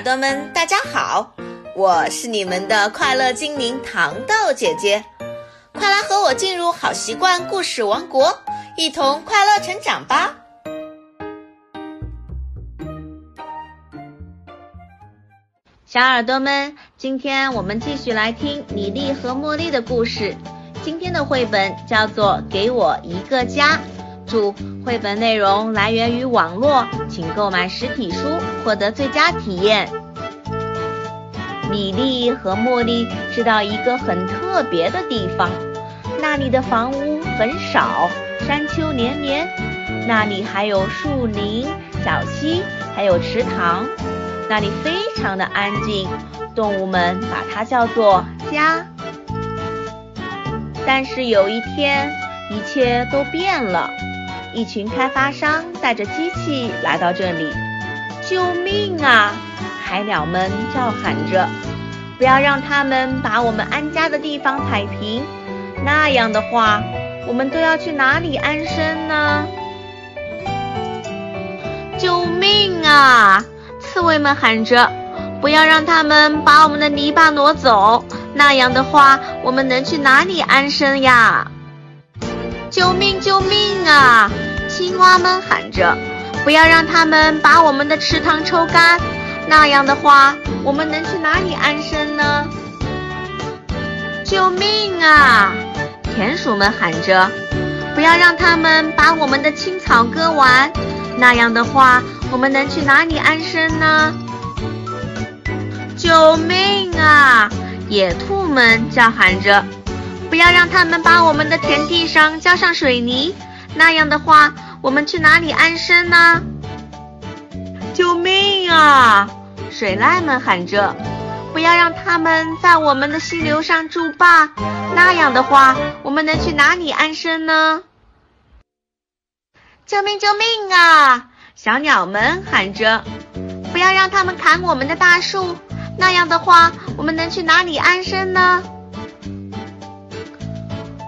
耳朵们，大家好，我是你们的快乐精灵糖豆姐姐，快来和我进入好习惯故事王国，一同快乐成长吧！小耳朵们，今天我们继续来听米粒和茉莉的故事。今天的绘本叫做《给我一个家》。注：绘本内容来源于网络，请购买实体书获得最佳体验。米莉和茉莉知道一个很特别的地方，那里的房屋很少，山丘连绵，那里还有树林、小溪，还有池塘，那里非常的安静，动物们把它叫做家。但是有一天，一切都变了。一群开发商带着机器来到这里，救命啊！海鸟们叫喊着：“不要让他们把我们安家的地方踩平，那样的话，我们都要去哪里安身呢？”救命啊！刺猬们喊着：“不要让他们把我们的泥巴挪走，那样的话，我们能去哪里安身呀？”救命！救命啊！青蛙们喊着：“不要让他们把我们的池塘抽干，那样的话，我们能去哪里安身呢？”救命啊！田鼠们喊着：“不要让他们把我们的青草割完，那样的话，我们能去哪里安身呢？”救命啊！野兔们叫喊着。不要让他们把我们的田地上浇上水泥，那样的话，我们去哪里安身呢？救命啊！水獭们喊着，不要让他们在我们的溪流上筑坝，那样的话，我们能去哪里安身呢？救命！救命啊！小鸟们喊着，不要让他们砍我们的大树，那样的话，我们能去哪里安身呢？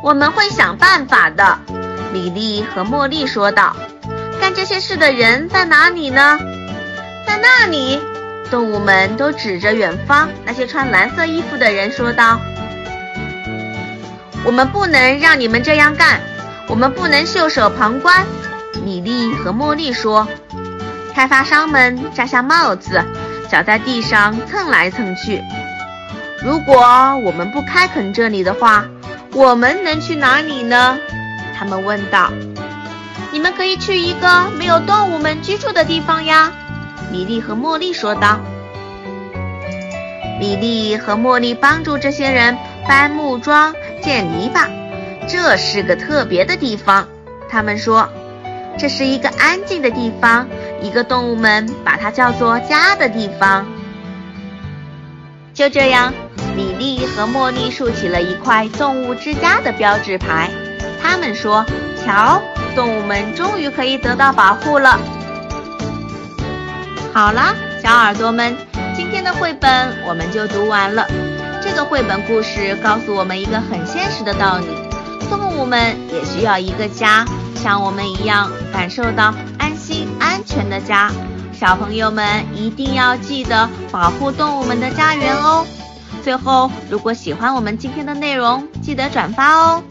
我们会想办法的，米莉和茉莉说道。干这些事的人在哪里呢？在那里。动物们都指着远方那些穿蓝色衣服的人说道。我们不能让你们这样干，我们不能袖手旁观。米莉和茉莉说。开发商们摘下帽子，脚在地上蹭来蹭去。如果我们不开垦这里的话，我们能去哪里呢？他们问道。你们可以去一个没有动物们居住的地方呀，米莉和茉莉说道。米莉和茉莉帮助这些人搬木桩、建篱笆，这是个特别的地方。他们说，这是一个安静的地方，一个动物们把它叫做家的地方。就这样。米莉和茉莉竖起了一块“动物之家”的标志牌。他们说：“瞧，动物们终于可以得到保护了。”好了，小耳朵们，今天的绘本我们就读完了。这个绘本故事告诉我们一个很现实的道理：动物们也需要一个家，像我们一样感受到安心安全的家。小朋友们一定要记得保护动物们的家园哦。最后，如果喜欢我们今天的内容，记得转发哦。